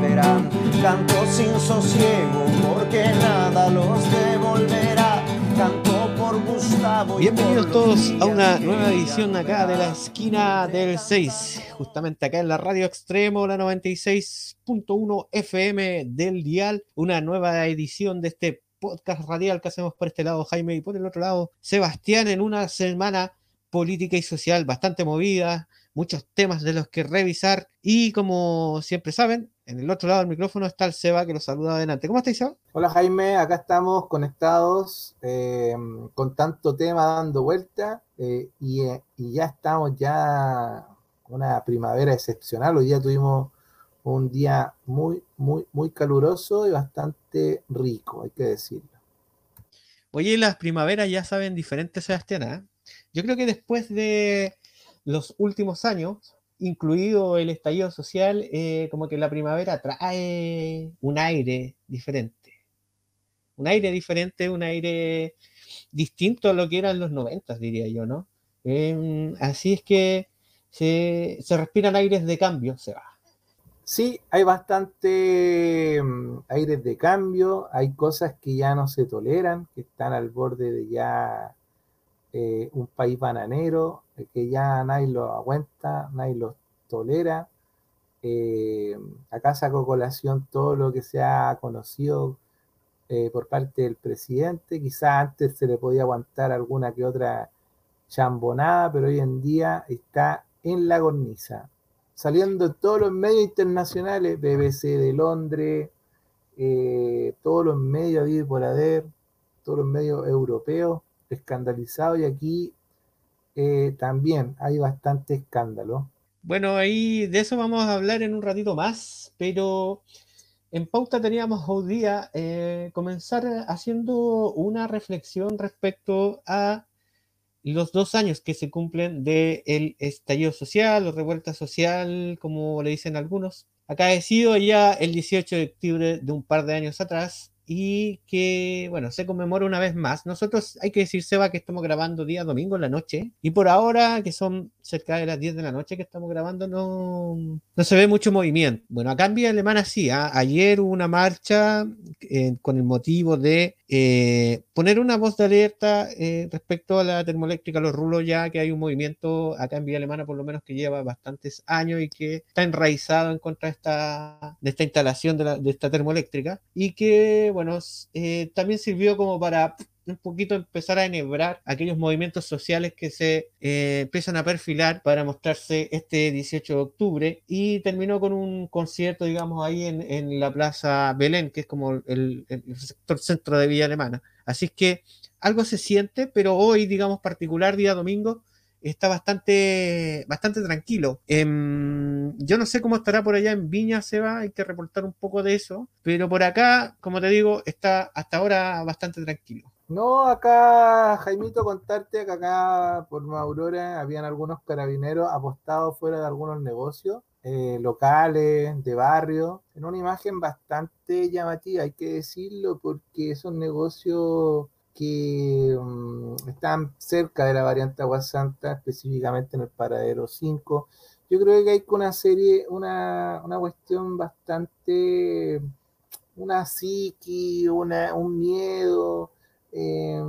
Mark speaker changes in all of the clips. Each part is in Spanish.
Speaker 1: volverán. Canto sin sosiego porque nada los devolverá. Canto por Gustavo.
Speaker 2: Bienvenidos todos a una nueva edición acá de la esquina del 6. Justamente acá en la radio extremo, la 96.1 FM del Dial. Una nueva edición de este podcast radial que hacemos por este lado, Jaime, y por el otro lado, Sebastián, en una semana política y social bastante movida, muchos temas de los que revisar y como siempre saben, en el otro lado del micrófono está el Seba que los saluda adelante. ¿Cómo estáis, Seba?
Speaker 3: Hola Jaime, acá estamos conectados eh, con tanto tema dando vuelta eh, y, y, ya estamos ya una primavera excepcional. Hoy día tuvimos un día muy, muy, muy caluroso y bastante rico, hay que decirlo.
Speaker 2: Oye, las primaveras ya saben diferentes, Sebastián. ¿eh? Yo creo que después de los últimos años, incluido el estallido social, eh, como que la primavera trae un aire diferente. Un aire diferente, un aire distinto a lo que eran los noventas, diría yo, ¿no? Eh, así es que se, se respiran aires de cambio, se va.
Speaker 3: Sí, hay bastante mm, aires de cambio, hay cosas que ya no se toleran, que están al borde de ya eh, un país bananero, eh, que ya nadie lo aguanta, nadie lo tolera. Eh, acá saco colación todo lo que se ha conocido por parte del presidente. Quizás antes se le podía aguantar alguna que otra chambonada, pero hoy en día está en la cornisa saliendo en todos los medios internacionales, BBC de Londres, eh, todos los medios de por todos los medios europeos escandalizados y aquí eh, también hay bastante escándalo.
Speaker 2: Bueno, ahí de eso vamos a hablar en un ratito más, pero en pauta teníamos hoy día eh, comenzar haciendo una reflexión respecto a los dos años que se cumplen del el estallido social o revuelta social, como le dicen algunos, acaecido ya el 18 de octubre de un par de años atrás, y que, bueno, se conmemora una vez más. Nosotros, hay que decir, Seba, que estamos grabando día domingo en la noche, y por ahora, que son cerca de las 10 de la noche que estamos grabando, no, no se ve mucho movimiento. Bueno, acá en Vía Alemana sí, ¿ah? ayer hubo una marcha eh, con el motivo de eh, poner una voz de alerta eh, respecto a la termoeléctrica Los Rulos, ya que hay un movimiento acá en Vía Alemana, por lo menos que lleva bastantes años y que está enraizado en contra de esta, de esta instalación de, de esta termoeléctrica, y que, bueno, eh, también sirvió como para un poquito empezar a enhebrar aquellos movimientos sociales que se eh, empiezan a perfilar para mostrarse este 18 de octubre y terminó con un concierto, digamos, ahí en, en la Plaza Belén, que es como el, sector centro de Villa Alemana. Así que algo se siente, pero hoy, digamos, particular día domingo, está bastante, bastante tranquilo. Eh, yo no sé cómo estará por allá en Viña, Seba, hay que reportar un poco de eso, pero por acá, como te digo, está hasta ahora bastante tranquilo.
Speaker 3: No, acá, Jaimito, contarte que acá por Aurora habían algunos carabineros apostados fuera de algunos negocios eh, locales, de barrio, en una imagen bastante llamativa, hay que decirlo, porque esos negocios que um, están cerca de la variante Agua Santa, específicamente en el paradero 5. Yo creo que hay una serie, una, una cuestión bastante, una psiqui, una, un miedo. Eh,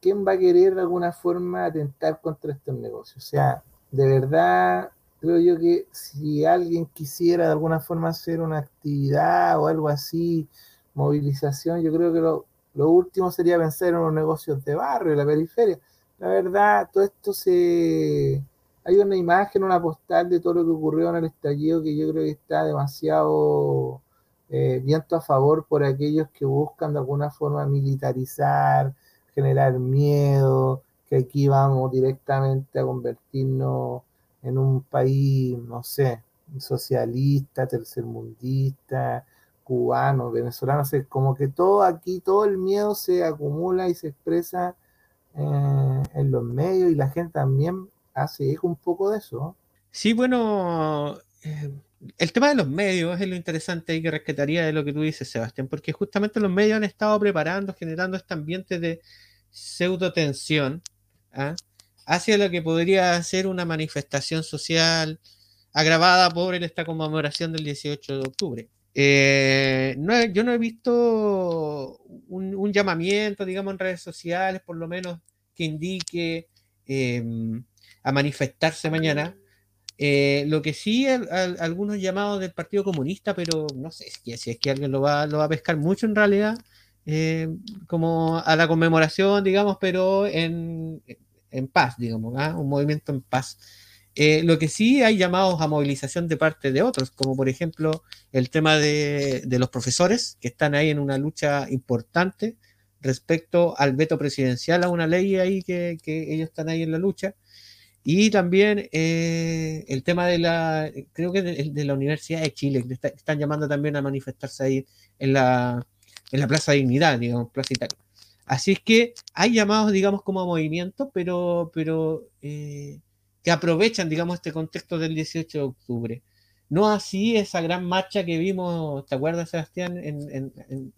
Speaker 3: ¿Quién va a querer de alguna forma atentar contra estos negocios? O sea, de verdad, creo yo que si alguien quisiera de alguna forma hacer una actividad o algo así, movilización, yo creo que lo, lo último sería pensar en los negocios de barrio, de la periferia. La verdad, todo esto se... Hay una imagen, una postal de todo lo que ocurrió en el estallido que yo creo que está demasiado eh, viento a favor por aquellos que buscan de alguna forma militarizar, generar miedo, que aquí vamos directamente a convertirnos en un país, no sé, socialista, tercermundista, cubanos, venezolanos, como que todo aquí, todo el miedo se acumula y se expresa eh, en los medios y la gente también hace eco un poco de eso.
Speaker 2: Sí, bueno, eh, el tema de los medios es lo interesante y que rescataría de lo que tú dices, Sebastián, porque justamente los medios han estado preparando, generando este ambiente de pseudo tensión ¿ah? hacia lo que podría ser una manifestación social agravada por esta conmemoración del 18 de octubre. Eh, no, yo no he visto un, llamamiento, digamos, en redes sociales, por lo menos, que indique em, a manifestarse mañana. Eh, lo que sí, algunos llamados del Partido Comunista, pero no sé si, es que alguien lo va, lo va a pescar mucho en realidad, eh, como a la conmemoración, digamos, pero en, en paz, digamos, ¿ah? un movimiento en paz. Eh, lo que sí hay llamados a movilización de parte de otros, como por ejemplo el tema de, los profesores, que están ahí en una lucha importante respecto al veto presidencial a una ley ahí que, ellos están ahí en la lucha. Y también eh, el tema de la, creo que de, la Universidad de Chile, que están llamando también a manifestarse ahí en la, en la Plaza Dignidad, digamos, Plaza Italia. Así es que hay llamados, digamos, como movimiento, pero, pero eh, que aprovechan, digamos, este contexto del 18 de octubre. No así esa gran marcha que vimos, ¿te acuerdas, Sebastián?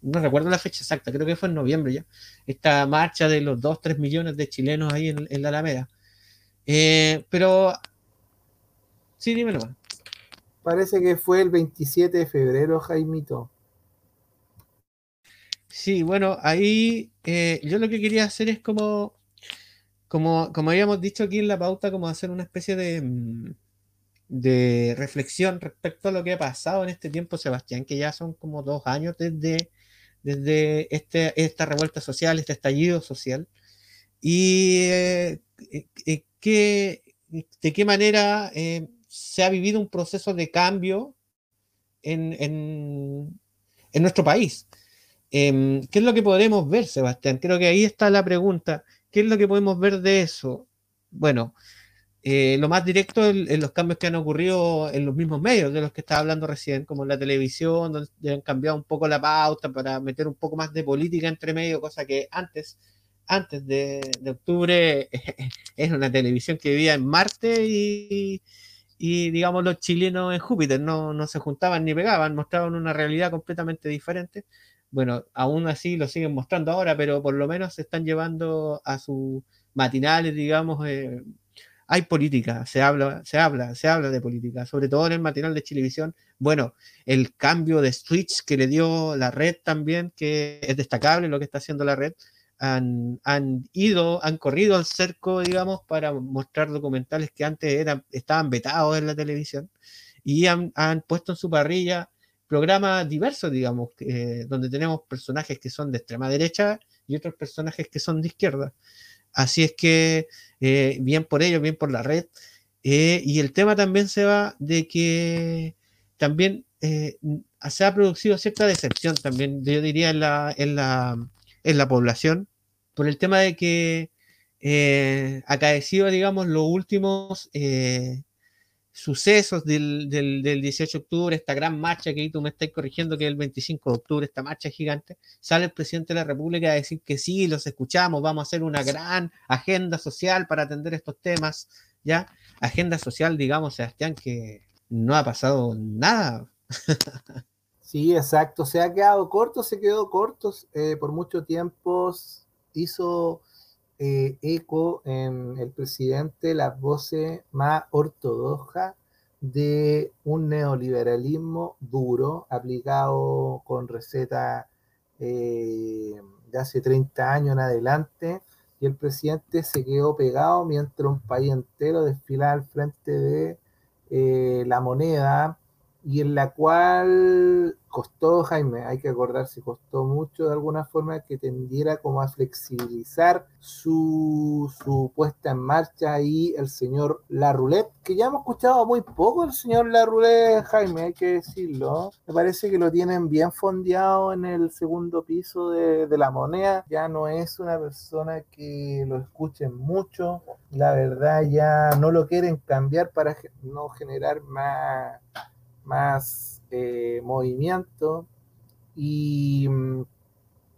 Speaker 2: no recuerdo la fecha exacta, creo que fue en noviembre ya. Esta marcha de los 2, 3 millones de chilenos ahí en, la Alameda. Eh, pero, sí, dímelo.
Speaker 3: Parece que fue el 27 de febrero, Jaimito.
Speaker 2: Sí, bueno, ahí eh, yo lo que quería hacer es como como, habíamos dicho aquí en la pauta, como hacer una especie de, mm, de reflexión respecto a lo que ha pasado en este tiempo, Sebastián, que ya son como dos años desde, desde este, esta revuelta social, este estallido social, y eh, eh, de qué manera eh, se ha vivido un proceso de cambio en, en nuestro país. Em, ¿Qué es lo que podemos ver, Sebastián? Creo que ahí está la pregunta. ¿Qué es lo que podemos ver de eso? Bueno, eh, lo más directo en, los cambios que han ocurrido en los mismos medios de los que estaba hablando recién, como la televisión, donde han cambiado un poco la pauta para meter un poco más de política entre medio, cosa que antes, antes de, octubre, era una televisión que vivía en Marte y, digamos los chilenos en Júpiter no, no se juntaban ni pegaban, mostraban una realidad completamente diferente bueno, aún así lo siguen mostrando ahora, pero por lo menos se están llevando a sus matinales, digamos, eh, hay política, se habla, se habla, se habla de política, sobre todo en el matinal de Chilevisión. Bueno, el cambio de switch que le dio la red también, que es destacable lo que está haciendo la red, han, ido, han corrido al cerco, digamos, para mostrar documentales que antes eran, estaban vetados en la televisión y han, han puesto en su parrilla programas diversos, digamos, donde tenemos personajes que son de extrema derecha y otros personajes que son de izquierda. Así es que, eh, bien por ellos, bien por la red. Eh, y el tema también se va de que también eh, se ha producido cierta decepción también, yo diría, en la, en la, en la población, por el tema de que acaecido, digamos, los últimos sucesos del, del, 18 de octubre, esta gran marcha que tú me estás corrigiendo, que es el 25 de octubre, esta marcha gigante, sale el presidente de la República a decir que sí, los escuchamos, vamos a hacer una gran agenda social para atender estos temas, ¿ya? Agenda social, digamos, Sebastián, que no ha pasado nada.
Speaker 3: sí, exacto, se ha quedado corto, se quedó corto, eh, por mucho tiempo hizo eh, eco en el presidente las voces más ortodoxas de un neoliberalismo duro aplicado con recetas eh, de hace 30 años en adelante y el presidente se quedó pegado mientras un país entero desfilaba al frente de eh, la moneda y en la cual costó, Jaime, hay que acordarse, costó mucho de alguna forma que tendiera como a flexibilizar su, su puesta en marcha ahí el señor Larroulet, que ya hemos escuchado muy poco el señor Larroulet, Jaime, hay que decirlo. Me parece que lo tienen bien fondeado en el segundo piso de, de la moneda, ya no es una persona que lo escuchen mucho, la verdad ya no lo quieren cambiar para no generar más más eh, movimiento. Y mm,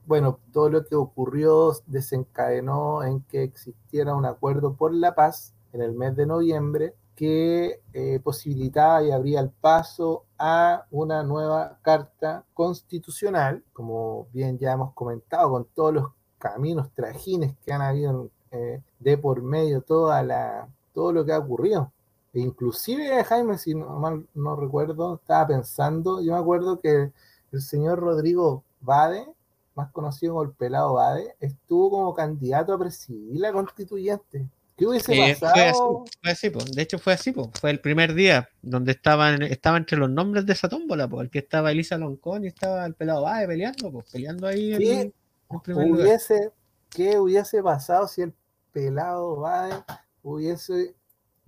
Speaker 3: bueno, todo lo que ocurrió desencadenó en que existiera un acuerdo por la paz en el mes de noviembre que eh, posibilitaba y abría el paso a una nueva carta constitucional, como bien ya hemos comentado, con todos los caminos, trajines que han habido eh, de por medio, toda la, todo lo que ha ocurrido. E inclusive, Jaime, si no mal no recuerdo, estaba pensando, yo me acuerdo que el señor Rodrigo Bade, más conocido como el pelado Bade, estuvo como candidato a presidir la constituyente. ¿Qué hubiese
Speaker 2: Eh, fue así,
Speaker 3: pasado?
Speaker 2: fue así, po. de hecho fue así, po. fue el primer día donde estaban, estaba entre los nombres de esa tómbola, po. el que estaba Elisa Loncón y estaba el pelado Bae peleando, po, peleando ahí
Speaker 3: ¿Qué
Speaker 2: lugar.
Speaker 3: hubiese, ¿Qué hubiese pasado si el pelado Bade hubiese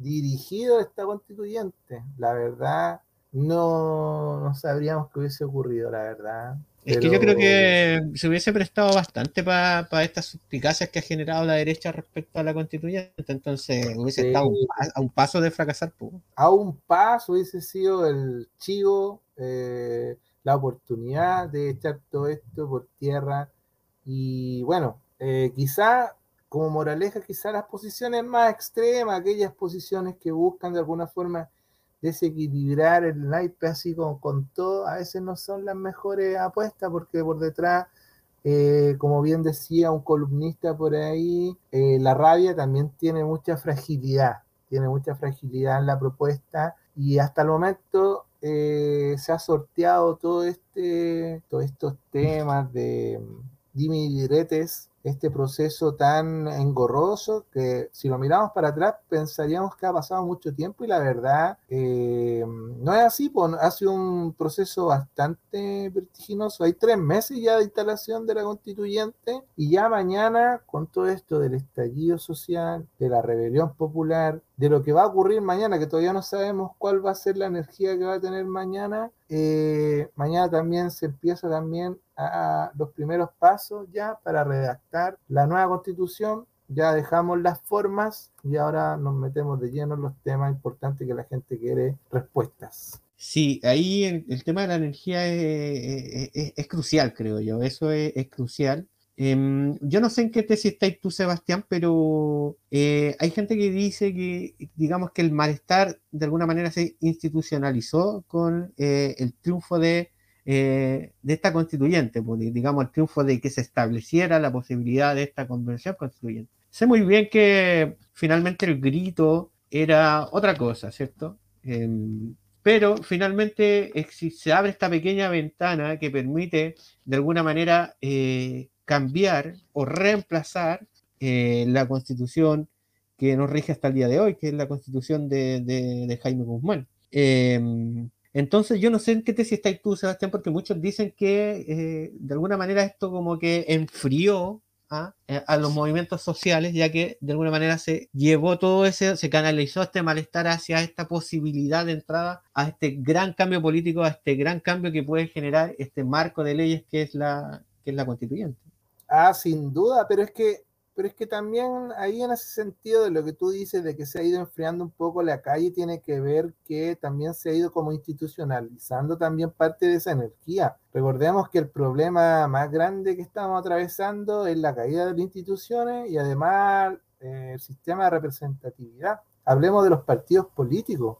Speaker 3: dirigido esta constituyente? La verdad, no, no sabríamos qué hubiese ocurrido, la verdad.
Speaker 2: Es que yo creo que se hubiese prestado bastante para estas suspicacias que ha generado la derecha respecto a la constituyente, entonces hubiese
Speaker 3: Sí.
Speaker 2: estado a un, pa- a un paso de fracasar.
Speaker 3: a un paso hubiese sido el chivo, eh, la oportunidad de echar todo esto por tierra. Y bueno, eh, quizá como moraleja, quizá las posiciones más extremas, aquellas posiciones que buscan de alguna forma desequilibrar el naipe así con, todo, a veces no son las mejores apuestas porque por detrás, eh, como bien decía un columnista por ahí, eh, la rabia también tiene mucha fragilidad tiene mucha fragilidad en la propuesta y hasta el momento eh, se ha sorteado todo este, todos estos temas de dimi y diretes, este proceso tan engorroso que si lo miramos para atrás pensaríamos que ha pasado mucho tiempo y la verdad eh, no es así, pues, ha sido un proceso bastante vertiginoso. Hay tres meses ya de instalación de la constituyente y ya mañana con todo esto del estallido social, de la rebelión popular, de lo que va a ocurrir mañana, que todavía no sabemos cuál va a ser la energía que va a tener mañana, eh, mañana también se empieza también a, los primeros pasos ya para redactar la nueva constitución. Ya dejamos las formas y ahora nos metemos de lleno en los temas importantes que la gente quiere respuestas.
Speaker 2: Sí, ahí el, tema de la energía es, crucial, creo yo. Eso es, es crucial. Em, yo no sé en qué tesis estáis tú, Sebastián, pero eh, hay gente que dice que, digamos, que el malestar de alguna manera se institucionalizó con eh, el triunfo de, eh, de esta constituyente, pues, di- digamos, el triunfo de que se estableciera la posibilidad de esta convención constituyente. Sé muy bien que finalmente el grito era otra cosa, ¿cierto? Em, pero finalmente se abre esta pequeña ventana que permite de alguna manera eh, cambiar o reemplazar eh, la constitución que nos rige hasta el día de hoy, que es la constitución de, de- Jaime Guzmán. Eh, entonces yo no sé en qué tesis estáis tú, Sebastián, porque muchos dicen que eh, de alguna manera esto como que enfrió a, eh, a los movimientos sociales, ya que de alguna manera se llevó todo ese, se canalizó este malestar hacia esta posibilidad de entrada a este gran cambio político, a este gran cambio que puede generar este marco de leyes que es la, que es la constituyente.
Speaker 3: Ah, sin duda, pero es que, pero es que también ahí en ese sentido de lo que tú dices de que se ha ido enfriando un poco la calle, tiene que ver que también se ha ido como institucionalizando también parte de esa energía. Recordemos que el problema más grande que estamos atravesando es la caída de las instituciones y además eh, el sistema de representatividad. Hablemos de los partidos políticos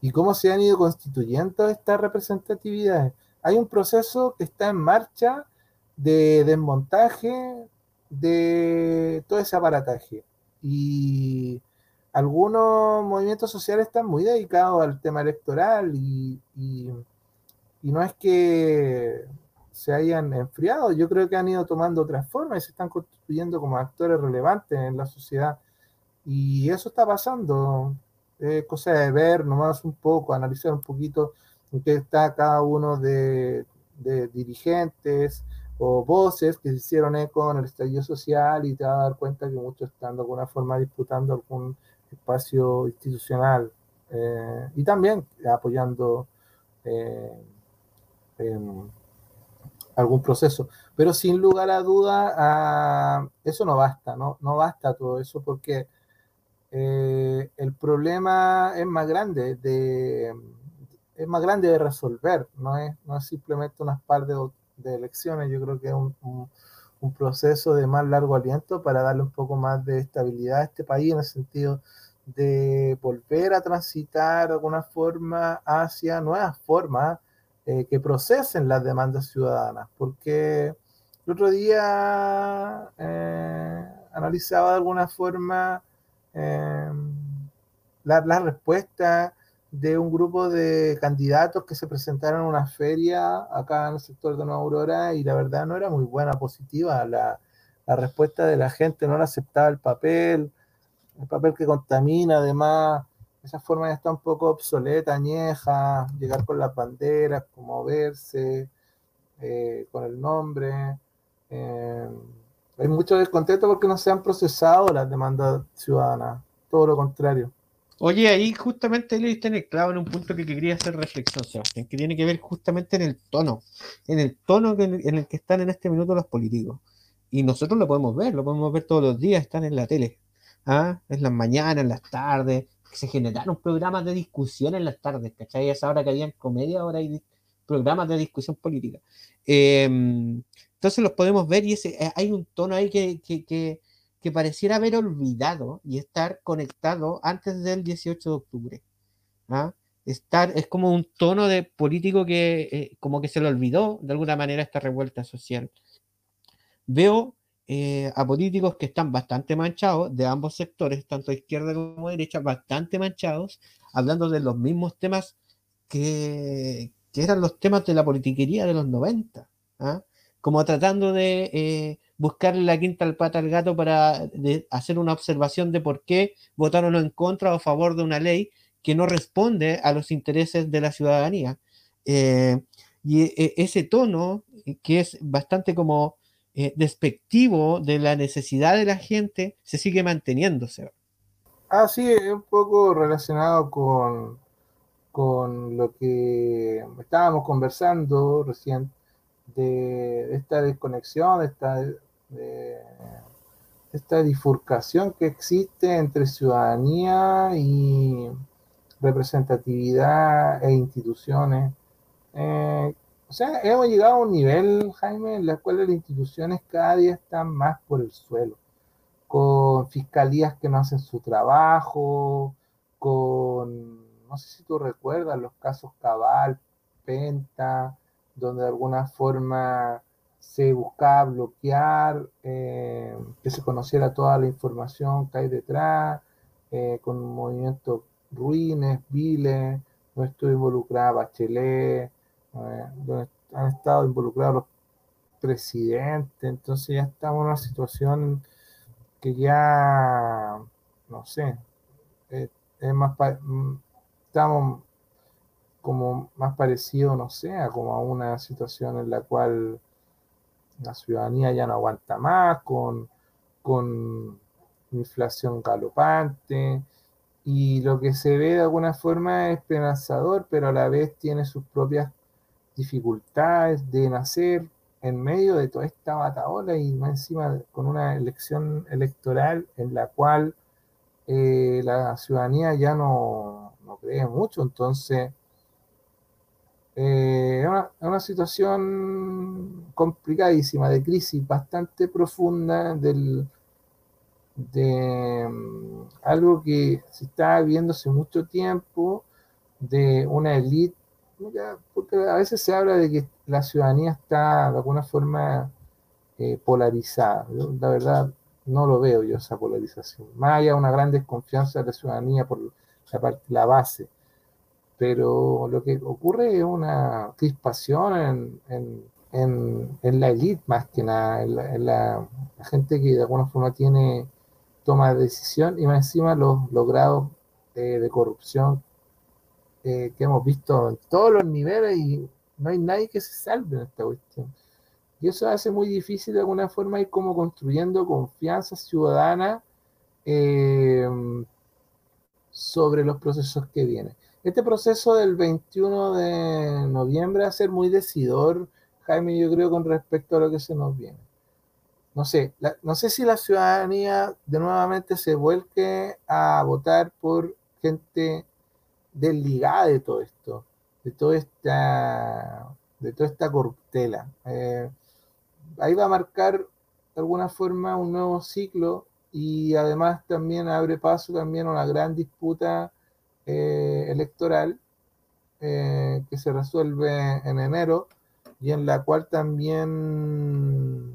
Speaker 3: y cómo se han ido constituyendo estas representatividades. Hay un proceso que está en marcha de desmontaje de todo ese aparataje. Y algunos movimientos sociales están muy dedicados al tema electoral y, y, no es que se hayan enfriado, yo creo que han ido tomando otras formas y se están constituyendo como actores relevantes en la sociedad. Y eso está pasando. Es cosa de ver nomás un poco, analizar un poquito en qué está cada uno de, de dirigentes, o voces que se hicieron eco en el estallido social y te vas a dar cuenta que muchos están de alguna forma disputando algún espacio institucional eh, y también apoyando eh, algún proceso. Pero sin lugar a duda, ah, eso no basta, ¿no? no basta todo eso porque eh, el problema es más grande de es más grande de resolver, no es, no es simplemente unas par de, de elecciones, yo creo que es un, un, proceso de más largo aliento para darle un poco más de estabilidad a este país en el sentido de volver a transitar de alguna forma hacia nuevas formas eh, que procesen las demandas ciudadanas, porque el otro día eh, analizaba de alguna forma eh, la, la respuesta de un grupo de candidatos que se presentaron a una feria acá en el sector de Nueva Aurora y la verdad no era muy buena, positiva. La, la respuesta de la gente no le aceptaba el papel, el papel que contamina, además, esa forma ya está un poco obsoleta, añeja, llegar con las banderas, moverse, eh, con el nombre. Eh, hay mucho descontento porque no se han procesado las demandas ciudadanas, todo lo contrario.
Speaker 2: Oye, ahí justamente le diste en el clavo en un punto que quería hacer reflexión, Sebastián, que tiene que ver justamente en el tono, en el tono en el que están en este minuto los políticos. Y nosotros lo podemos ver, lo podemos ver todos los días, están en la tele, ¿ah? en las mañanas, en las tardes, se generaron programas de discusión en las tardes, ¿cachai? Es ahora que habían comedia, ahora hay programas de discusión política. Em, entonces los podemos ver y ese, eh, hay un tono ahí que pareciera haber olvidado y estar conectado antes del 18 de octubre. ¿ah? Estar, es como un tono de político que eh, como que se le olvidó de alguna manera esta revuelta social. Veo eh, a políticos que están bastante manchados de ambos sectores, tanto izquierda como derecha, bastante manchados, hablando de los mismos temas que, que eran los temas de la politiquería de los 90, ¿ah? como tratando de eh, buscarle la quinta al pata al gato para hacer una observación de por qué votaron en contra o a favor de una ley que no responde a los intereses de la ciudadanía. Eh, y e, ese tono, eh, que es bastante como eh, despectivo de la necesidad de la gente, se sigue manteniéndose.
Speaker 3: Ah, sí, es un poco relacionado con, con lo que estábamos conversando recién de, esta desconexión, de esta de esta bifurcación que existe entre ciudadanía y representatividad e instituciones. Eh, o sea, hemos llegado a un nivel, Jaime, en el cual las instituciones cada día están más por el suelo, con fiscalías que no hacen su trabajo, con, no sé si tú recuerdas los casos Cabal, Penta, donde de alguna forma se buscaba bloquear, eh, que se conociera toda la información que hay detrás, eh, con movimientos ruines, viles, donde estuvo involucrada Bachelet, eh, donde han estado involucrados los presidentes, entonces ya estamos en una situación que ya, no sé, es más, mm, estamos como más parecido, no sé, a como a una situación en la cual la ciudadanía ya no aguanta más, con, con inflación galopante, y lo que se ve de alguna forma es esperanzador, pero a la vez tiene sus propias dificultades de nacer en medio de toda esta bataola y más encima con una elección electoral en la cual eh, la ciudadanía ya no, no cree mucho, entonces eh, es, una, situación complicadísima, de crisis bastante profunda del, de mm, algo que se está viendo hace mucho tiempo, de una élite, porque a veces se habla de que la ciudadanía está de alguna forma eh, polarizada. la verdad no lo veo yo esa polarización. Más allá una gran desconfianza de la ciudadanía por la, parte, la base pero lo que ocurre es una crispación en, la élite más que nada, en, la, gente que de alguna forma tiene toma de decisión y más encima los, grados de corrupción eh, que hemos visto en todos los niveles y no hay nadie que se salve en esta cuestión. Y eso hace muy difícil de alguna forma ir como construyendo confianza ciudadana eh, sobre los procesos que vienen. Este proceso del 21 de noviembre va a ser muy decidor, Jaime, yo creo, con respecto a lo que se nos viene. No sé, no sé si la ciudadanía de nuevamente se vuelque a votar por gente desligada de todo esto, de toda esta, de toda esta corruptela. Eh, ahí va a marcar de alguna forma un nuevo ciclo y además también abre paso también a una gran disputa eh, electoral eh, que se resuelve en enero y en la cual también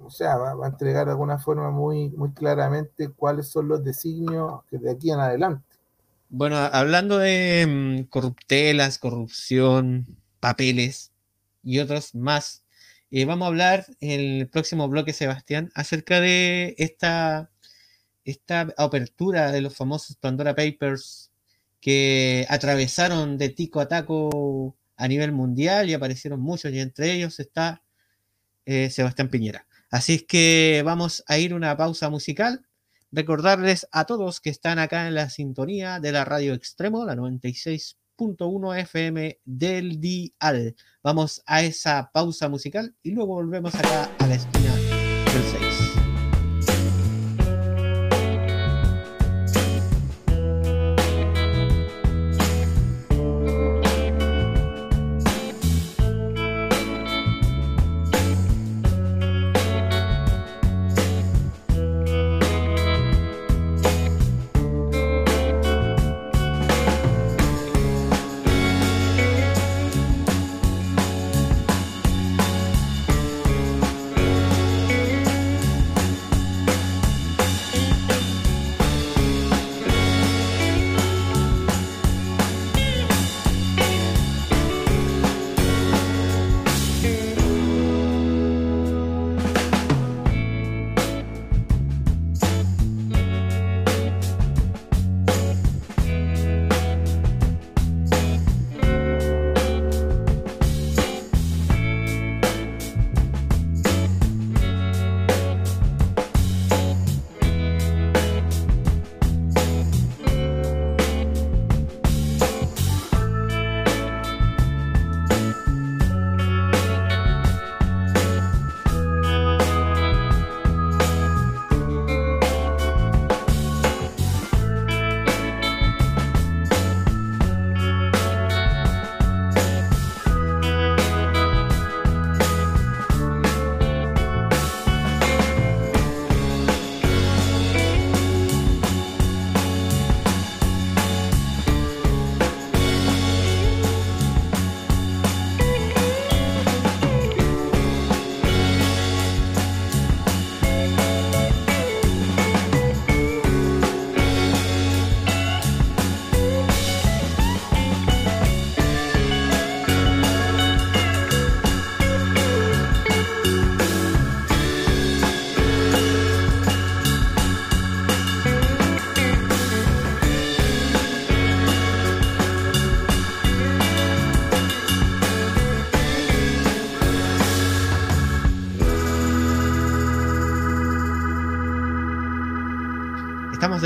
Speaker 3: o sea, va, a entregar de alguna forma muy, muy claramente cuáles son los designios que de aquí en adelante.
Speaker 2: Bueno, hablando de mm, corruptelas, corrupción, papeles y otros más, eh, vamos a hablar en el próximo bloque, Sebastián, acerca de esta, esta apertura de los famosos Pandora Papers que atravesaron de tico a taco a nivel mundial y aparecieron muchos, y entre ellos está eh, Sebastián Piñera. Así es que vamos a ir una pausa musical. Recordarles a todos que están acá en la sintonía de la radio extremo, la 96.1 FM del Dial. Vamos a esa pausa musical y luego volvemos acá a la esquina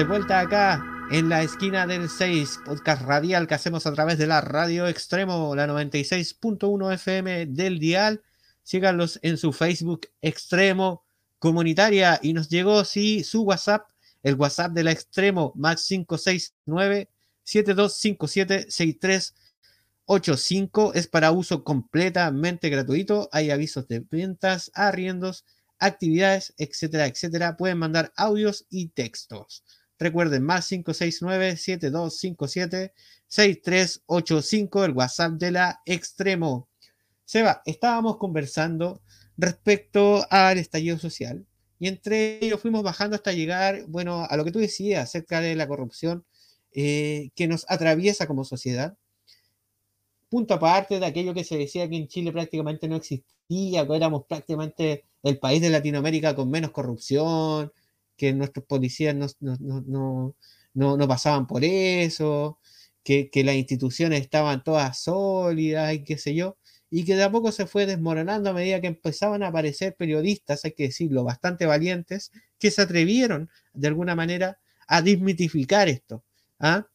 Speaker 2: de vuelta acá en la esquina del 6, podcast radial que hacemos a través de la radio extremo, la 96.1 FM del dial. Síganlos en su Facebook extremo comunitaria y nos llegó, sí, su WhatsApp, el WhatsApp de la extremo, más 569 7257 6385 es para uso completamente gratuito. Hay avisos de ventas, arriendos, actividades, etcétera, etcétera. Pueden mandar audios y textos. Recuerden, más 569-7257-6385, el WhatsApp de la Extremo. Seba, estábamos conversando respecto al estallido social y entre ellos fuimos bajando hasta llegar, bueno, a lo que tú decías acerca de la corrupción eh, que nos atraviesa como sociedad. Punto aparte de aquello que se decía que en Chile prácticamente no existía, que éramos prácticamente el país de Latinoamérica con menos corrupción, que nuestros policías no, no, pasaban por eso, que, las instituciones estaban todas sólidas y qué sé yo, y que de a poco se fue desmoronando a medida que empezaban a aparecer periodistas, hay que decirlo, bastante valientes, que se atrevieron de alguna manera a desmitificar esto. ¿ah?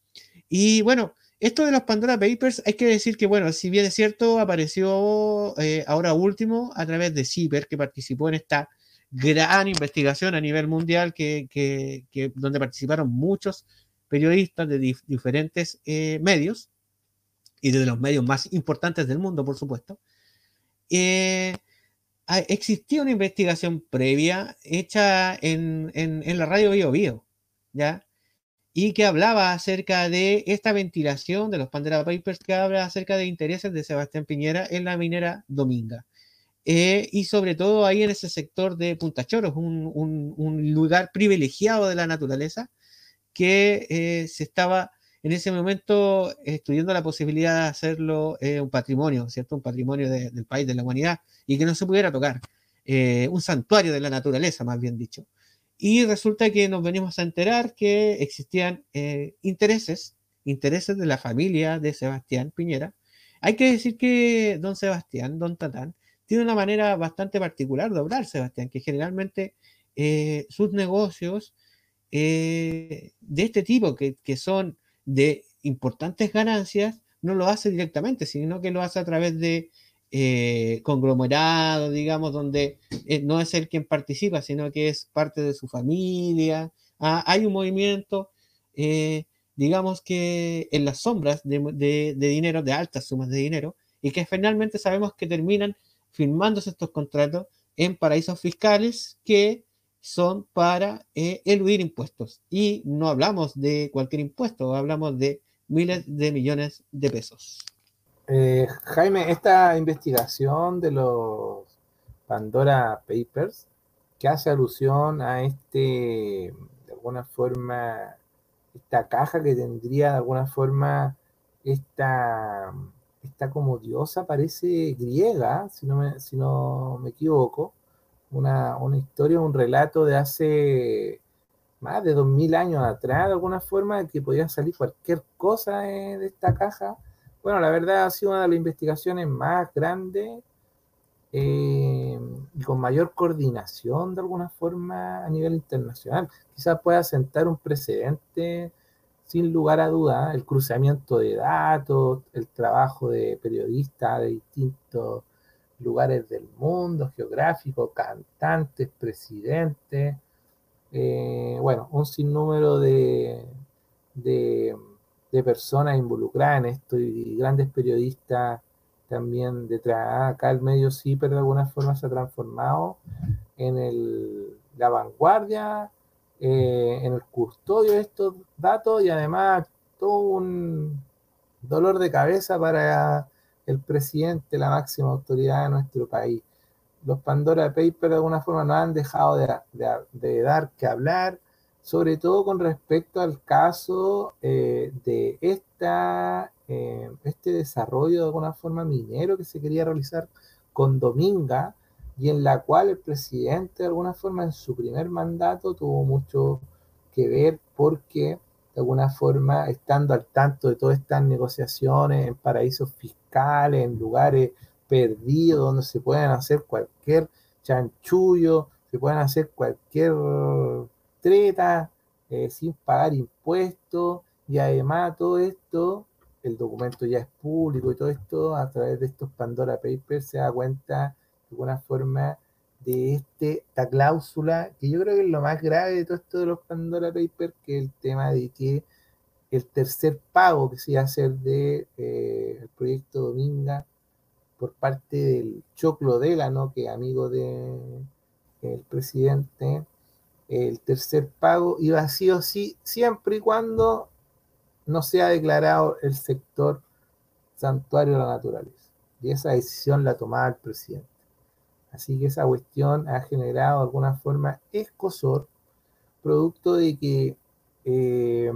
Speaker 2: Y bueno, esto de los Pandora Papers, hay que decir que, bueno, si bien es cierto, apareció eh, ahora último a través de CIPER, que participó en esta gran investigación a nivel mundial que, donde participaron muchos periodistas de diferentes eh, medios y de los medios más importantes del mundo, por supuesto, eh, existía una investigación previa hecha en, en, la radio Bio Bio, ¿ya? Y que hablaba acerca de esta ventilación de los Pandera Papers, que habla acerca de intereses de Sebastián Piñera en la minera Dominga. Eh, y sobre todo ahí en ese sector de Punta Choros, un, un, lugar privilegiado de la naturaleza que eh, se estaba en ese momento estudiando la posibilidad de hacerlo eh, un patrimonio, ¿cierto? Un patrimonio del país, de la humanidad, y que no se pudiera tocar. un santuario de la naturaleza, más bien dicho. Y resulta que nos venimos a enterar que existían intereses, intereses de la familia de Sebastián Piñera. Hay que decir que don Sebastián, don Tatán, tiene una manera bastante particular de obrar, Sebastián, que generalmente eh, sus negocios eh, de este tipo, que, son de importantes ganancias, no lo hace directamente, sino que lo hace a través de eh, conglomerados, digamos, donde no es él quien participa, sino que es parte de su familia. Ah, hay un movimiento, digamos que en las sombras de dinero, de altas sumas de dinero, y que finalmente sabemos que terminan firmándose estos contratos en paraísos fiscales que son para eh, eludir impuestos. Y no hablamos de cualquier impuesto, hablamos de miles de millones de pesos.
Speaker 3: Eh, Jaime, esta investigación de los Pandora Papers, que hace alusión a este, de alguna forma, esta caja que tendría de alguna forma esta está como diosa, parece griega, si no me, si no me equivoco, una, historia, un relato de hace más de dos mil años atrás, de alguna forma, que podía salir cualquier cosa de, esta caja. Bueno, la verdad ha sido una de las investigaciones más grandes eh, y con mayor coordinación de alguna forma a nivel internacional. Quizás pueda sentar un precedente sin lugar a duda, el cruzamiento de datos, el trabajo de periodistas de distintos lugares del mundo geográfico, cantantes, presidentes, eh, bueno, un sinnúmero de, de, personas involucradas en esto y grandes periodistas también detrás. Acá el medio sí, pero de alguna forma se ha transformado en el, la vanguardia eh, en el custodio de estos datos y además todo un dolor de cabeza para el presidente, la máxima autoridad de nuestro país. Los Pandora Papers de alguna forma no han dejado de, dar que hablar, sobre todo con respecto al caso eh, de esta, eh, este desarrollo de alguna forma minero que se quería realizar con Dominga, y en la cual el presidente de alguna forma en su primer mandato tuvo mucho que ver porque de alguna forma estando al tanto de todas estas negociaciones en paraísos fiscales, en lugares perdidos donde se pueden hacer cualquier chanchullo, se pueden hacer cualquier treta eh, sin pagar impuestos y además todo esto, el documento ya es público y todo esto a través de estos Pandora Papers se da cuenta alguna forma de este, esta cláusula, que yo creo que es lo más grave de todo esto de los Pandora Papers, que es el tema de que el tercer pago que se iba a hacer del de, eh, proyecto Dominga por parte del Choclo Delano, que es amigo del de, presidente, el tercer pago iba a sí o sí, siempre y cuando no se ha declarado el sector santuario de la naturaleza. Y esa decisión la tomaba el presidente. Así que esa cuestión ha generado de alguna forma escosor, producto de que eh,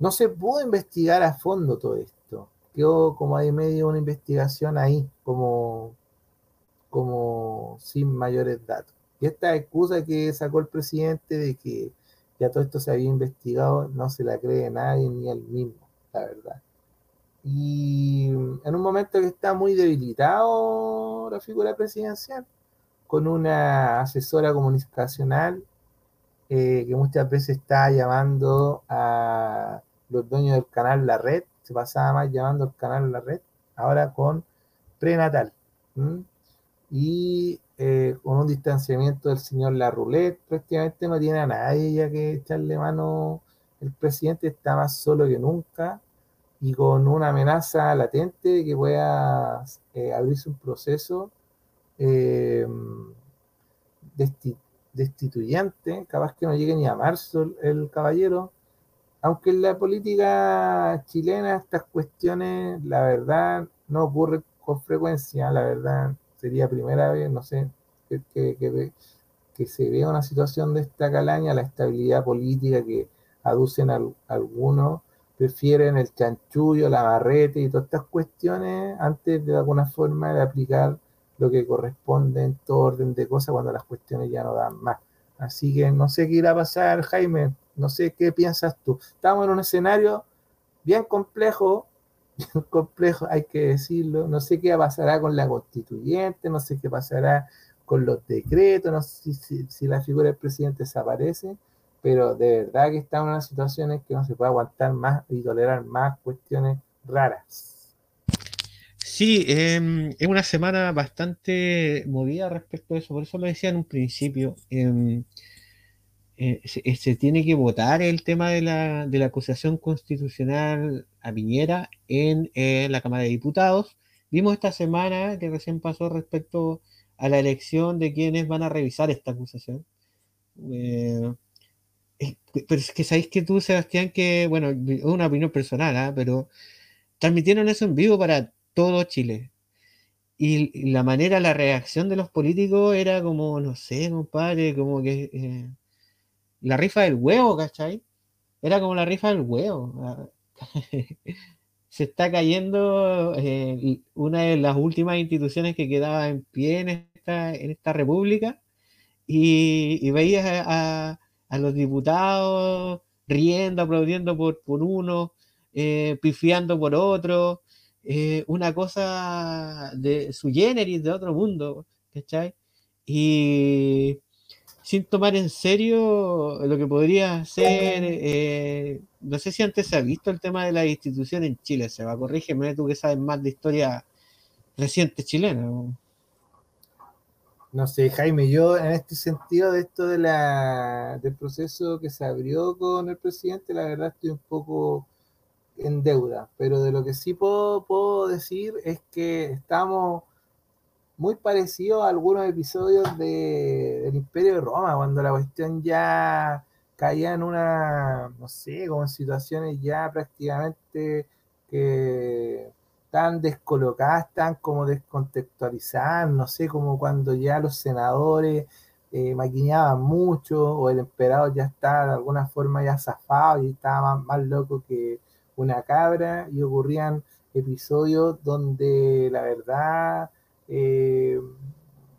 Speaker 3: no se pudo investigar a fondo todo esto. Quedó como hay medio una investigación ahí, como, como sin mayores datos. Y esta excusa que sacó el presidente de que ya todo esto se había investigado, no se la cree nadie ni él mismo, la verdad. Y en un momento que está muy debilitado la figura presidencial, con una asesora comunicacional eh, que muchas veces está llamando a los dueños del canal La Red, se pasaba más llamando al canal La Red, ahora con prenatal. Y eh, con un distanciamiento del señor La Roulette, prácticamente no tiene a nadie ya que echarle mano el presidente está más solo que nunca y con una amenaza latente de que pueda eh, abrirse un proceso eh, destituyente, capaz que no llegue ni a marzo el, caballero, aunque en la política chilena estas cuestiones, la verdad, no ocurren con frecuencia, la verdad, sería primera vez, no sé, que, que, que, se vea una situación de esta calaña, la estabilidad política que aducen algunos, prefieren el chanchullo, la barrete y todas estas cuestiones antes de alguna forma de aplicar lo que corresponde en todo orden de cosas cuando las cuestiones ya no dan más. Así que no sé qué irá a pasar, Jaime, no sé qué piensas tú. Estamos en un escenario bien complejo, bien complejo, hay que decirlo. No sé qué pasará con la constituyente, no sé qué pasará con los decretos, no sé si, la figura del presidente desaparece, pero de verdad que estamos en una situación en que no se puede aguantar más y tolerar más cuestiones raras.
Speaker 2: Sí, em, es una semana bastante movida respecto a eso, por eso lo decía en un principio. Em, eh, eh, se, tiene que votar el tema de la, de la acusación constitucional a Piñera en eh, la Cámara de Diputados. Vimos esta semana que recién pasó respecto a la elección de quienes van a revisar esta acusación. Pero es que sabéis que tú, Sebastián, que, bueno, es una opinión personal, ¿ah? pero transmitieron eso en vivo para todo Chile. Y, la manera, la reacción de los políticos era como, no sé, compadre, como que eh, la rifa del huevo, ¿cachai? Era como la rifa del huevo. Ah, se está cayendo eh, una de las últimas instituciones que quedaba en pie en esta, en esta república y, veías a, los diputados riendo, aplaudiendo por, por uno, eh, pifiando por otro, eh, una cosa de su generis de otro mundo, ¿cachai? Y sin tomar en serio lo que podría ser, eh, no sé si antes se ha visto el tema de la institución en Chile, se va, corrígeme tú que sabes más de historia reciente chilena.
Speaker 3: No sé, Jaime, yo en este sentido de esto de la, del proceso que se abrió con el presidente, la verdad estoy un poco en deuda, pero de lo que sí puedo, puedo decir es que estamos muy parecidos a algunos episodios de, del Imperio de Roma, cuando la cuestión ya caía en una, no sé, como en situaciones ya prácticamente que tan descolocadas, tan como descontextualizadas, no sé, como cuando ya los senadores eh, maquineaban mucho o el emperador ya estaba de alguna forma ya zafado y estaba más, loco que, una cabra y ocurrían episodios donde la verdad eh,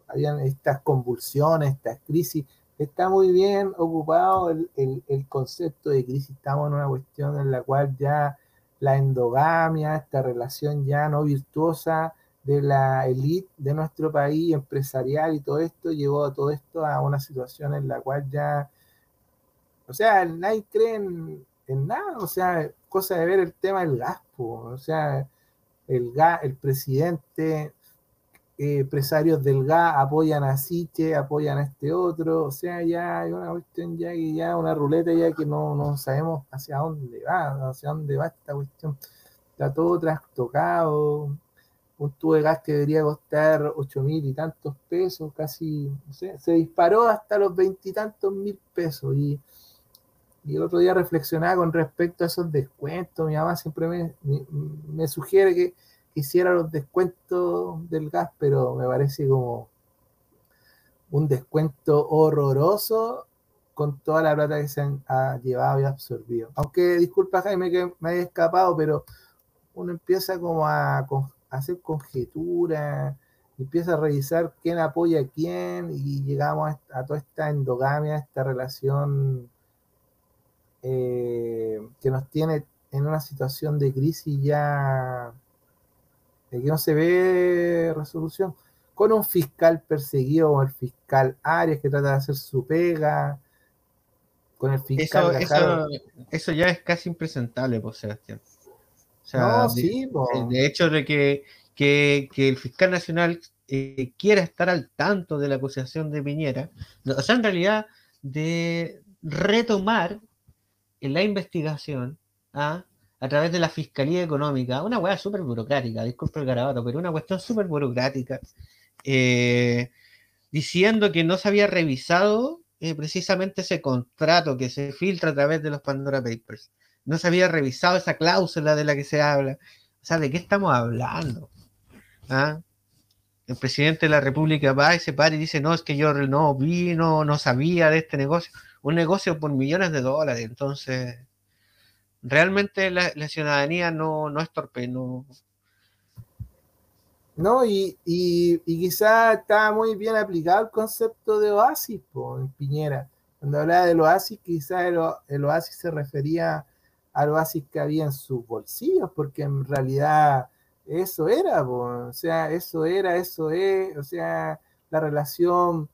Speaker 3: habían estas convulsiones, estas crisis. Está muy bien ocupado el, concepto de crisis. Estamos en una cuestión en la cual ya la endogamia, esta relación ya no virtuosa de la élite de nuestro país empresarial y todo esto, llevó a todo esto a una situación en la cual ya, o sea, nadie cree en, nada, o sea, cosa de ver el tema del gas, o sea, el gas, el presidente, eh, empresarios del gas apoyan a Siche, apoyan a este otro, o sea, ya hay una cuestión ya que ya una ruleta ya que no, no sabemos hacia dónde va, hacia dónde va esta cuestión. Está todo trastocado, un tubo de gas que debería costar ocho mil y tantos pesos, casi, no sé, se disparó hasta los veintitantos mil pesos y y el otro día reflexionaba con respecto a esos descuentos. Mi mamá siempre me, sugiere que hiciera los descuentos del gas, pero me parece como un descuento horroroso con toda la plata que se han llevado y absorbido. Aunque, disculpa Jaime que me haya escapado, pero uno empieza como a, hacer conjeturas, empieza a revisar quién apoya a quién y llegamos a, a toda esta endogamia, esta relación eh, que nos tiene en una situación de crisis ya de que no se ve resolución, con un fiscal perseguido como el fiscal Arias que trata de hacer su pega, con el fiscal
Speaker 2: eso, eso, ya es casi impresentable, pues Sebastián. de, hecho, de que, que, el fiscal nacional eh, quiera estar al tanto de la acusación de Piñera, o sea, en realidad, de retomar en la investigación ¿ah? A través de la Fiscalía Económica, una hueá súper burocrática, disculpe el garabato, pero una cuestión súper burocrática, eh, diciendo que no se había revisado eh, precisamente ese contrato que se filtra a través de los Pandora Papers. No se había revisado esa cláusula de la que se habla. O sea, ¿de qué estamos hablando? ¿Ah? El presidente de la República va y se para y dice, no, es que yo no vi, no, no sabía de este negocio. Un negocio por millones de dólares. Entonces, realmente la, ciudadanía no, no es torpe, no,
Speaker 3: no, y, y, y quizá está muy bien aplicado el concepto de oasis en Piñera. Cuando hablaba del oasis, quizá el, oasis se refería al oasis que había en sus bolsillos, porque en realidad eso era, o sea, eso era, eso es, o sea, la relación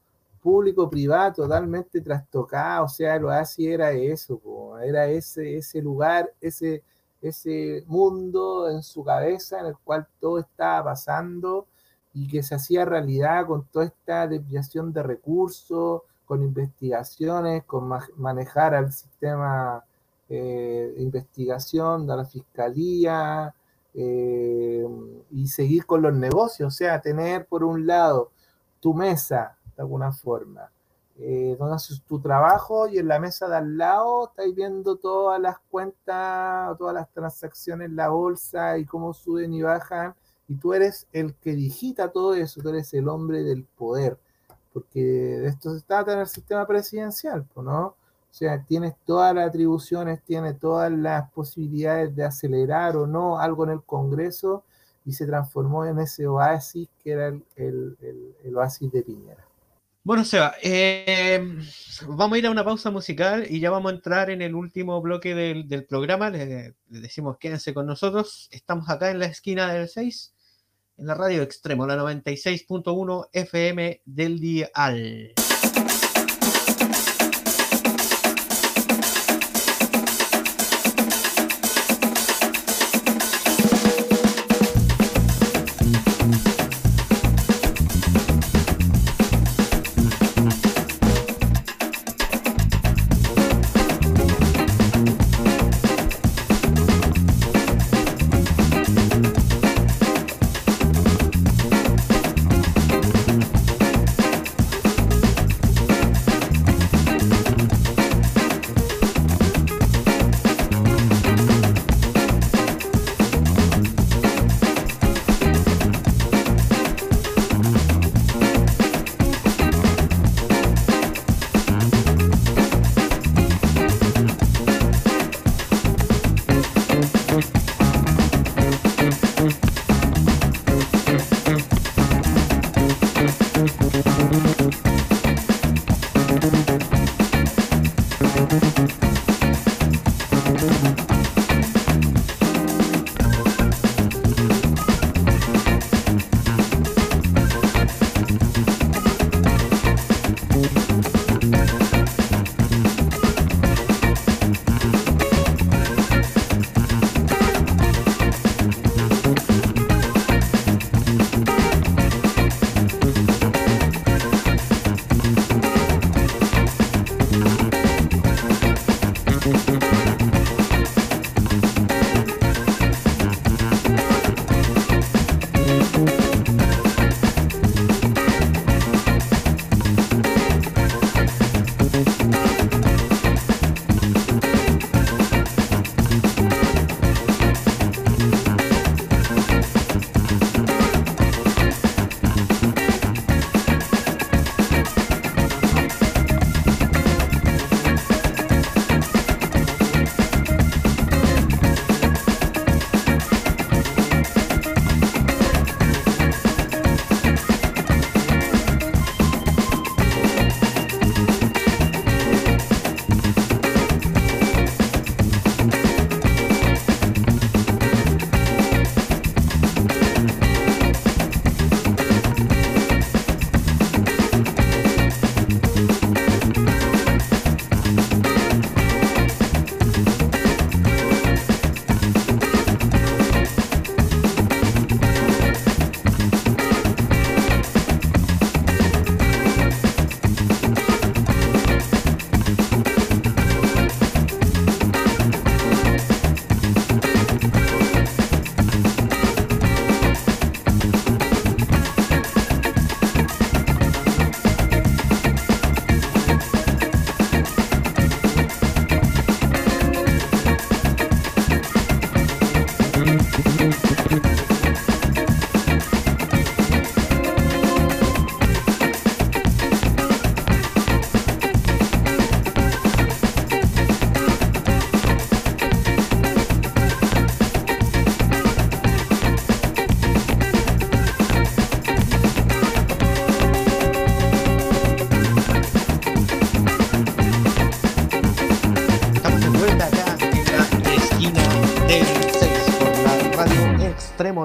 Speaker 3: público-privada totalmente trastocada, o sea, el oasis era eso, era ese, ese lugar, ese ese mundo en su cabeza en el cual todo estaba pasando y que se hacía realidad con toda esta desviación de recursos, con investigaciones, con manejar al sistema eh, de investigación de la fiscalía eh, y seguir con los negocios, o sea, tener por un lado tu mesa de alguna forma, eh, donde haces tu trabajo y en la mesa de al lado estáis viendo todas las cuentas, todas las transacciones la bolsa y cómo suben y bajan, y tú eres el que digita todo eso, tú eres el hombre del poder, porque de esto se trata en el sistema presidencial, ¿no? O sea, tienes todas las atribuciones, tienes todas las posibilidades de acelerar o no algo en el Congreso y se transformó en ese oasis que era el oasis de Piñera.
Speaker 2: Bueno, Seba, eh, vamos a ir a una pausa musical y ya vamos a entrar en el último bloque del, programa. Les, decimos quédense con nosotros. Estamos acá en la esquina del 6, en la radio extremo, la 96.1 FM del Dial.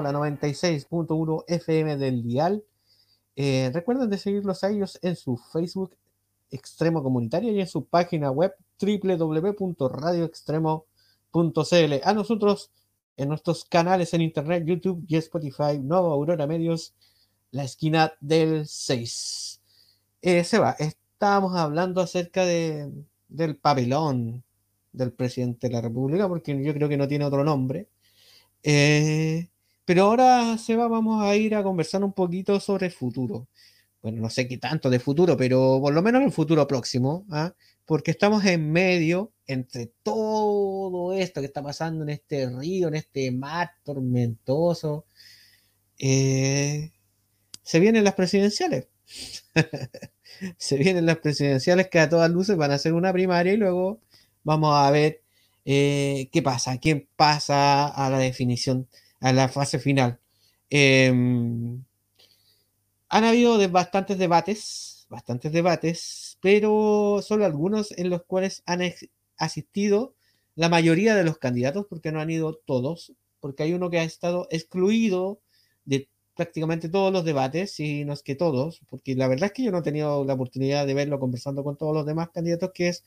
Speaker 2: La 96.1 FM del Dial. Eh, recuerden de seguirlos a ellos en su Facebook Extremo Comunitario y en su página web www.radioextremo.cl. A nosotros en nuestros canales en internet, YouTube y Spotify, Nueva Aurora Medios, la esquina del 6. Eh, Seba, estábamos hablando acerca de, del papelón del presidente de la República, porque yo creo que no tiene otro nombre. Eh, pero ahora, Seba, vamos a ir a conversar un poquito sobre el futuro. Bueno, no sé qué tanto de futuro, pero por lo menos el futuro próximo, ¿ah? porque estamos en medio entre todo esto que está pasando en este río, en este mar tormentoso. Eh, se vienen las presidenciales. se vienen las presidenciales que a todas luces van a ser una primaria y luego vamos a ver eh, qué pasa, quién pasa a la definición, a la fase final. Em, han habido bastantes debates, bastantes debates, pero solo algunos en los cuales han asistido la mayoría de los candidatos, porque no han ido todos, porque hay uno que ha estado excluido de prácticamente todos los debates, y no es que todos, porque la verdad es que yo no he tenido la oportunidad de verlo conversando con todos los demás candidatos, que es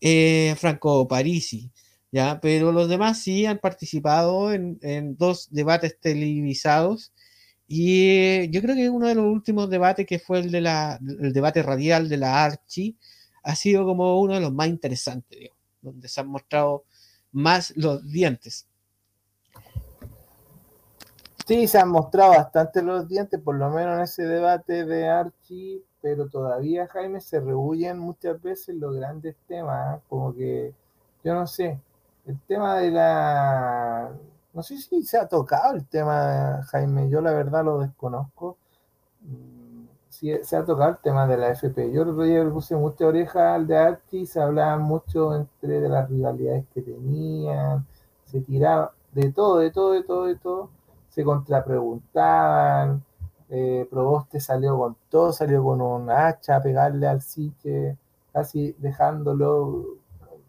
Speaker 2: eh, Franco Parisi, ¿ya? Pero los demás sí han participado en, dos debates televisados, y yo creo que uno de los últimos debates, que fue el, de la, debate radial de la Archi, ha sido como uno de los más interesantes, donde se han mostrado más los dientes.
Speaker 3: Sí, se han mostrado bastante los dientes, por lo menos en ese debate de Archie, pero todavía, Jaime, se rehuyen muchas veces los grandes temas, ¿eh? como que, yo no sé, el tema de la... No sé si se ha tocado el tema, Jaime, yo la verdad lo desconozco. Mm, sí, se ha tocado el tema de la FP. Yo le puse mucha oreja al de Archie, se hablaba mucho entre de las rivalidades que tenían, se tiraba de todo, de todo, de todo, de todo se contrapreguntaban, eh, Proboste salió con todo, salió con un hacha a pegarle al psique, casi dejándolo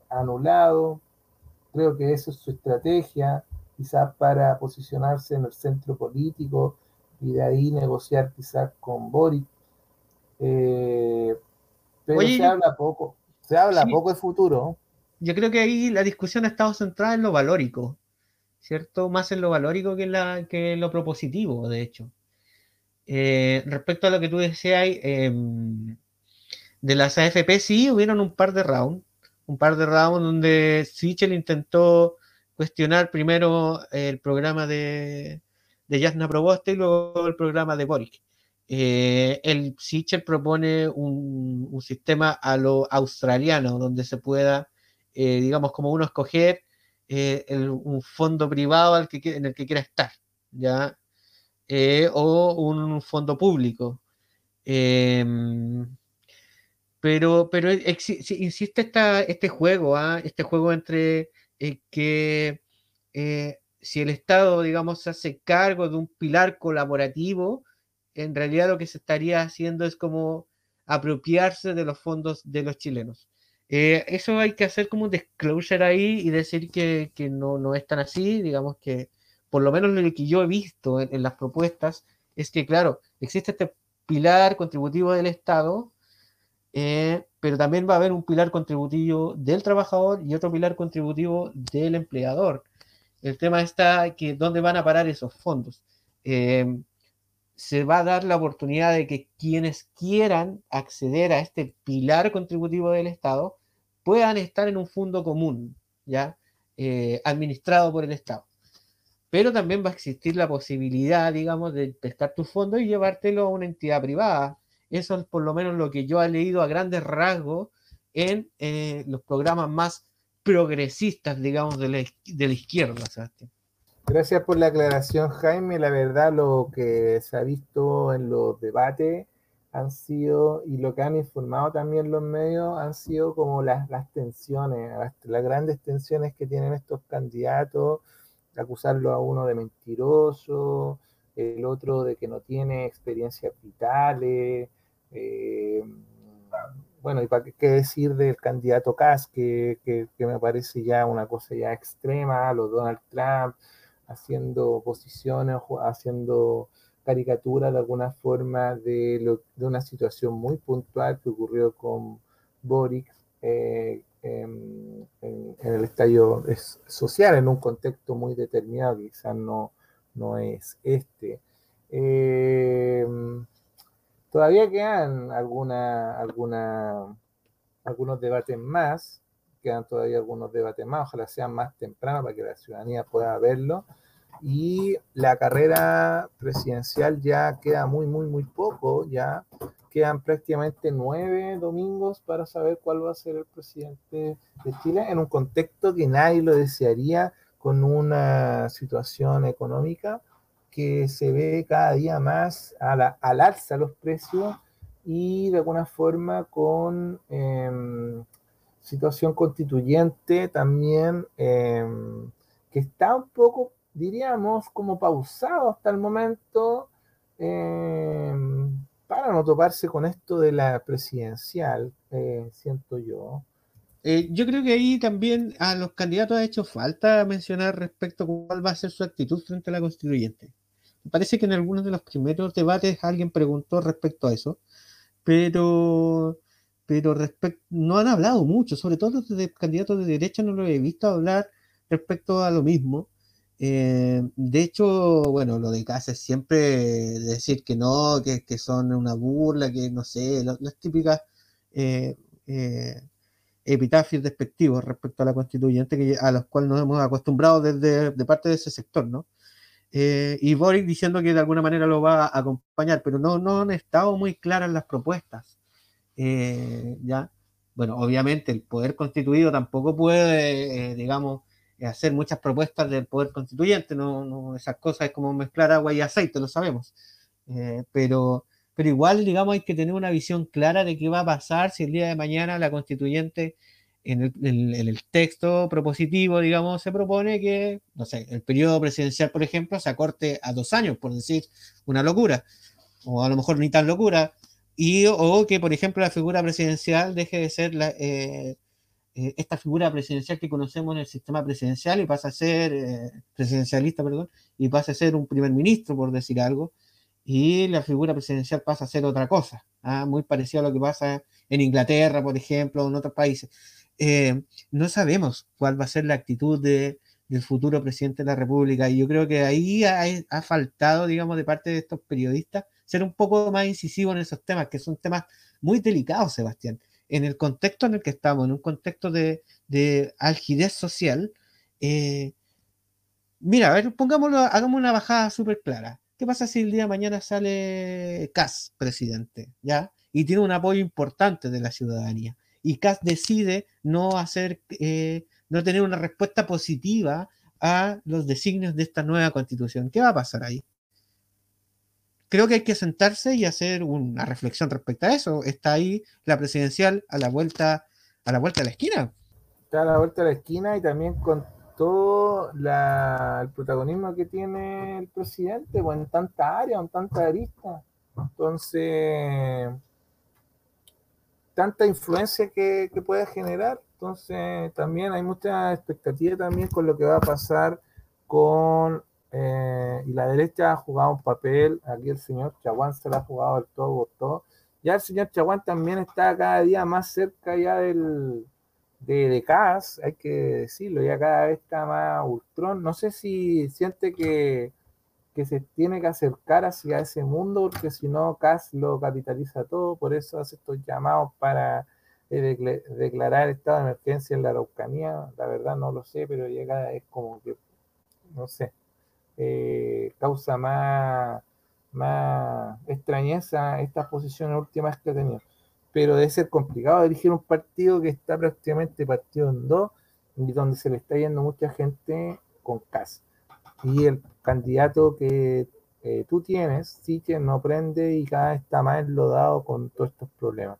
Speaker 3: anulado. Creo que eso es su estrategia, quizás para posicionarse en el centro político y de ahí negociar quizás con Boric. Eh, pero se habla poco, se habla poco de futuro.
Speaker 2: Yo creo que ahí la discusión ha estado centrada en lo valórico. ¿cierto? Más en lo valórico que en, la, que lo propositivo, de hecho. Eh, respecto a lo que tú decías, em, de las AFP, sí, hubieron un par de rounds, un par de rounds donde Sichel intentó cuestionar primero el programa de, de Jasna Proboste y luego el programa de Boric. Eh, el Sichel propone un, un, sistema a lo australiano, donde se pueda, eh, digamos, como uno escoger eh, un fondo privado en el que quiera estar, ¿ya? Eh, o un fondo público. Pero, pero insiste esta, este juego, ¿ah? este juego entre eh, que si el Estado, digamos, se hace cargo de un pilar colaborativo, en realidad lo que se estaría haciendo es como apropiarse de los fondos de los chilenos. Eh, eso hay que hacer como un disclosure ahí y decir que, no, no, es tan así, digamos que por lo menos lo que yo he visto en, las propuestas es que, claro, existe este pilar contributivo del Estado, eh, pero también va a haber un pilar contributivo del trabajador y otro pilar contributivo del empleador. El tema está que dónde van a parar esos fondos. Eh, se va a dar la oportunidad de que quienes quieran acceder a este pilar contributivo del Estado puedan estar en un fondo común, ¿ya? Eh, administrado por el Estado. Pero también va a existir la posibilidad, digamos, de prestar tu fondo y llevártelo a una entidad privada. Eso es por lo menos lo que yo he leído a grandes rasgos en eh, los programas más progresistas, digamos, de la, de izquierda, Sebastián.
Speaker 3: Gracias por la aclaración, Jaime. La verdad, lo que se ha visto en los debates han sido, y lo que han informado también los medios, han sido como las, las tensiones, las, grandes tensiones que tienen estos candidatos, acusarlo a uno de mentiroso, el otro de que no tiene experiencias vitales. Eh, bueno, y para qué decir del candidato Kass, que, que, me parece ya una cosa ya extrema, los Donald Trump haciendo posiciones, haciendo caricaturas de alguna forma de, de una situación muy puntual que ocurrió con Boric eh, en, el estadio social, en un contexto muy determinado, quizás no, no es este. Eh, todavía quedan alguna, alguna, algunos debates más, quedan todavía algunos debates más, ojalá sean más temprano para que la ciudadanía pueda verlo. Y la carrera presidencial ya queda muy, muy, muy poco, ya quedan prácticamente nueve domingos para saber cuál va a ser el presidente de Chile en un contexto que nadie lo desearía con una situación económica que se ve cada día más a la, al alza los precios y de alguna forma con em, situación constituyente también em, que está un poco, diríamos, como pausado hasta el momento em, para no toparse con esto de la presidencial, eh, siento yo.
Speaker 2: Eh, yo creo que ahí también a los candidatos ha hecho falta mencionar respecto a cuál va a ser su actitud frente a la constituyente. Parece que en algunos de los primeros debates alguien preguntó respecto a eso, pero, pero no han hablado mucho, sobre todo los candidatos de derecha no lo he visto hablar respecto a lo mismo. Eh, de hecho, bueno, lo de casa es siempre decir que no, que, que son una burla, que no sé, las típicas eh, eh, epitafios despectivos respecto a la constituyente que, a los cuales nos hemos acostumbrado desde de parte de ese sector, ¿no? Y Boris diciendo que de alguna manera lo va a acompañar, pero no, no han estado muy claras las propuestas. ya, bueno, obviamente el poder constituido tampoco puede, digamos, hacer muchas propuestas del poder constituyente, no, esas cosas es como mezclar agua y aceite, lo sabemos. Eh, pero, pero igual, digamos, hay que tener una visión clara de qué va a pasar si el día de mañana la constituyente en el, texto propositivo, digamos, se propone que, no sé, el periodo presidencial, por ejemplo, se acorte a dos años, por decir una locura, o a lo mejor ni tan locura, y o que, por ejemplo, la figura presidencial deje de ser la, eh, eh, esta figura presidencial que conocemos en el sistema presidencial y pasa a ser eh, presidencialista, perdón, y pasa a ser un primer ministro, por decir algo, y la figura presidencial pasa a ser otra cosa, ¿ah? muy parecido a lo que pasa en Inglaterra, por ejemplo, en otros países. Eh, no sabemos cuál va a ser la actitud de, del futuro presidente de la República, y yo creo que ahí ha, ha faltado, digamos, de parte de estos periodistas, ser un poco más incisivo en esos temas, que son temas muy delicados, Sebastián en el contexto en el que estamos, en un contexto de, de algidez social, eh, mira, a ver, pongámoslo, hagamos una bajada súper clara. ¿Qué pasa si el día de mañana sale Cas presidente, ya? Y tiene un apoyo importante de la ciudadanía. Y Cas decide no hacer, eh, no tener una respuesta positiva a los designios de esta nueva constitución. ¿Qué va a pasar ahí? creo que hay que sentarse y hacer una reflexión respecto a eso. Está ahí la presidencial a la vuelta, a la vuelta de la esquina.
Speaker 3: Está a la vuelta de la esquina y también con todo el protagonismo que tiene el presidente, en tanta área, en tanta arista. Entonces, tanta influencia que, que puede generar. Entonces, también hay mucha expectativa también con lo que va a pasar con eh, y la derecha ha jugado un papel, aquí el señor Chaguán se la ha jugado el todo por todo. Ya el señor Chaguán también está cada día más cerca ya del, de, de CAS, hay que decirlo, ya cada vez está más ultrón. No sé si siente que, que se tiene que acercar hacia ese mundo, porque si no, CAS lo capitaliza todo, por eso hace estos llamados para eh, declarar estado de emergencia en la Araucanía. La verdad no lo sé, pero llega, es como que, no sé, eh, causa más, más extrañeza estas posiciones últimas que ha tenido. Pero debe ser complicado dirigir un partido que está prácticamente partido en dos y donde se le está yendo mucha gente con casa. Y el candidato que eh, tú tienes, sí que no prende y cada vez está más enlodado con todos estos problemas.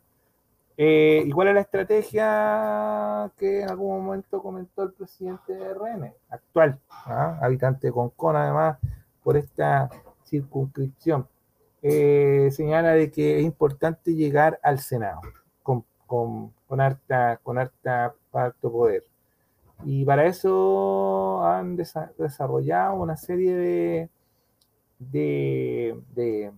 Speaker 3: Eh, ¿Y cuál es la estrategia que en algún momento comentó el presidente de RN, actual, ¿ah? habitante de Concón, además, por esta circunscripción? Eh, señala de que es importante llegar al Senado con, harta, con harta, alto poder. Y para eso han desarrollado una serie de, de,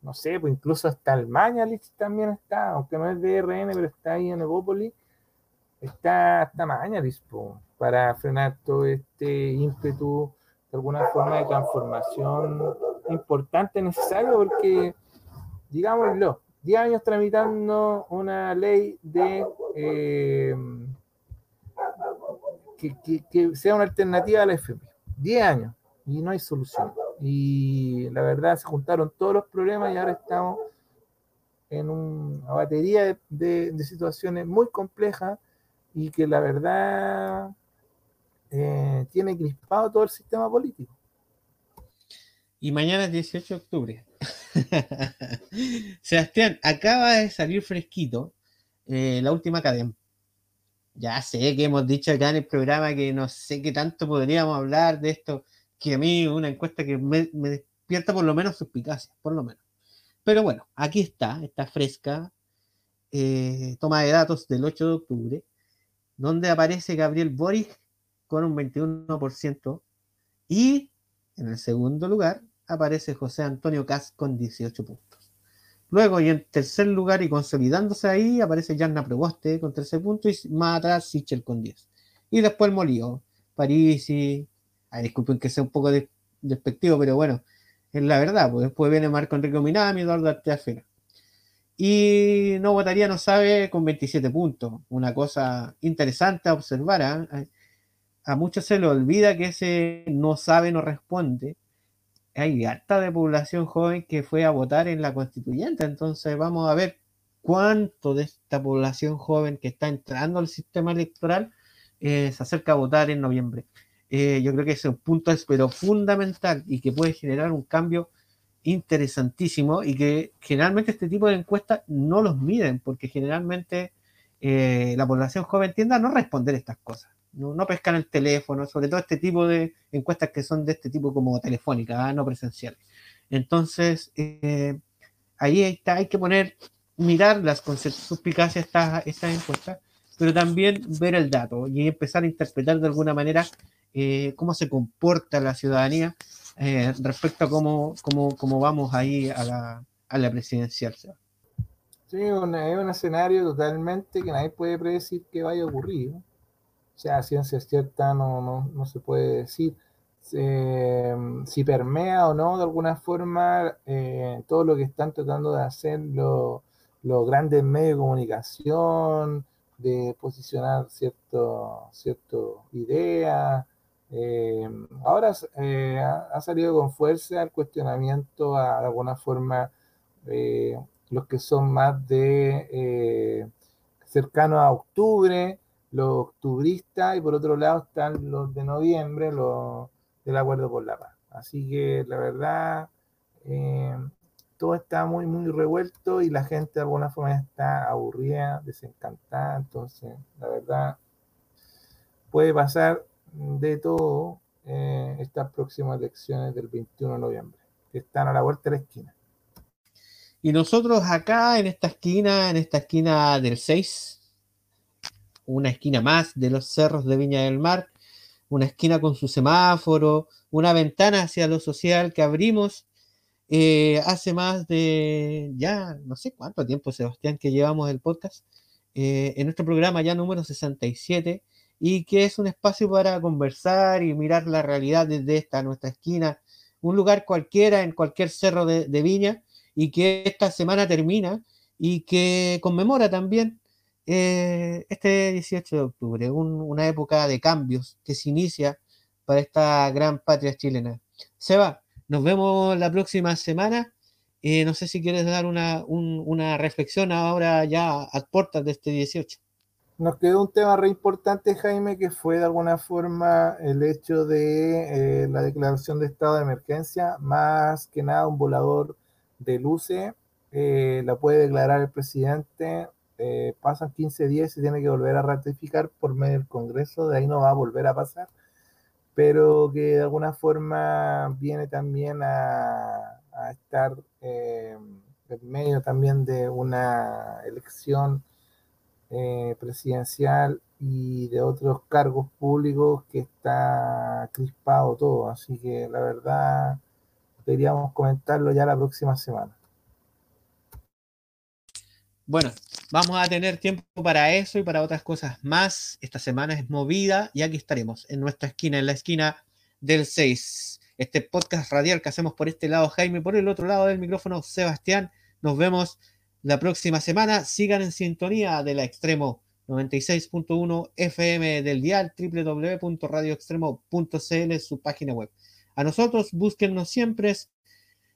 Speaker 3: no sé, pues incluso hasta el Mañalich también está, aunque no es de RN, pero está ahí en Evópolis, está hasta Mañalich para frenar todo este ímpetu de alguna forma de transformación importante, necesario, porque, digámoslo, 10 años tramitando una ley de eh, que, sea una alternativa a la FP. 10 años y no hay solución. Y la verdad se juntaron todos los problemas y ahora estamos en una batería de, situaciones muy complejas y que la verdad eh, tiene crispado todo el sistema político.
Speaker 2: Y mañana es 18 de octubre. Sebastián, acaba de salir fresquito eh, la última cadena. Ya sé que hemos dicho acá en el programa que no sé qué tanto podríamos hablar de esto, que a mí una encuesta que me, despierta por lo menos suspicacia, por lo menos. Pero bueno, aquí está, está fresca, eh, toma de datos del 8 de octubre, donde aparece Gabriel Boric con un 21% y en el segundo lugar aparece José Antonio Cas con 18 puntos. Luego, y en tercer lugar, y consolidándose ahí, aparece Janna Prevoste con 13 puntos y más atrás Sichel con 10. Y después el Molío, Parisi. Ay, disculpen que sea un poco despectivo, pero bueno, es la verdad. Pues después viene Marco Enrique Minami, Eduardo Arteafena. Y no votaría, no sabe, con 27 puntos. Una cosa interesante a observar. ¿ah? A muchos se le olvida que ese no sabe, no responde hay harta de población joven que fue a votar en la constituyente, entonces vamos a ver cuánto de esta población joven que está entrando al sistema electoral eh, se acerca a votar en noviembre. Eh, yo creo que ese es un punto pero fundamental y que puede generar un cambio interesantísimo y que generalmente este tipo de encuestas no los miden porque generalmente eh, la población joven tiende a no responder estas cosas no, pescan el teléfono, sobre todo este tipo de encuestas que son de este tipo como telefónicas, ¿ah? no presenciales. Entonces, eh, ahí está, hay que poner, mirar las con suspicacia estas, estas encuestas, pero también ver el dato y empezar a interpretar de alguna manera eh, cómo se comporta la ciudadanía eh, respecto a cómo, cómo, cómo, vamos ahí a la, a la presidencial.
Speaker 3: Sí, es un escenario totalmente que nadie puede predecir que vaya a ocurrir sea ciencia cierta no, no, se puede decir. si permea o no de alguna forma eh, todo lo que están tratando de hacer los, grandes medios de comunicación, de posicionar cierto, cierto idea. Eh, ahora eh, ha, salido con fuerza el cuestionamiento a, de alguna forma los que son más de cercanos a octubre, los octubristas y por otro lado están los de noviembre, los del Acuerdo por la Paz. Así que la verdad, eh, todo está muy, muy revuelto y la gente de alguna forma está aburrida, desencantada. Entonces, la verdad, puede pasar de todo eh, estas próximas elecciones del 21 de noviembre, que están a la vuelta de la esquina.
Speaker 2: Y nosotros acá en esta esquina, en esta esquina del 6, una esquina más de los cerros de Viña del Mar, una esquina con su semáforo, una ventana hacia lo social que abrimos eh, hace más de ya no sé cuánto tiempo, Sebastián, que llevamos el podcast, eh, en nuestro programa ya número 67, y que es un espacio para conversar y mirar la realidad desde esta nuestra esquina, un lugar cualquiera en cualquier cerro de Viña, y que esta semana termina y que conmemora también eh, este 18 de octubre, una época de cambios que se inicia para esta gran patria chilena. Seba, nos vemos la próxima semana. Eh, no sé si quieres dar una, una reflexión ahora ya a puertas de este 18.
Speaker 3: Nos quedó un tema re importante, Jaime, que fue de alguna forma el hecho de eh, la declaración de estado de emergencia, más que nada un volador de luces, la puede declarar el presidente eh, pasan 15 días y se tiene que volver a ratificar por medio del Congreso, de ahí no va a volver a pasar, pero que de alguna forma viene también a, estar eh, en medio también de una elección eh, presidencial y de otros cargos públicos que está crispado todo. Así que la verdad deberíamos comentarlo ya la próxima semana.
Speaker 2: Bueno, vamos a tener tiempo para eso y para otras cosas más. Esta semana es movida y aquí estaremos en nuestra esquina, en la esquina del 6. Este podcast radial que hacemos por este lado, Jaime, por el otro lado del micrófono, Sebastián. Nos vemos la próxima semana. Sigan en sintonía de la Extremo 96.1 FM del dial www.radioextremo.cl, su página web. A nosotros, búsquennos siempre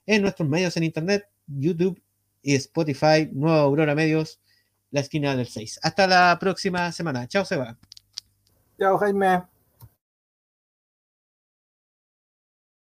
Speaker 2: en nuestros medios en internet, YouTube y Spotify, Nueva Aurora Medios, la esquina del 6. Hasta la próxima semana. Chao, Seba.
Speaker 3: Chao, Jaime.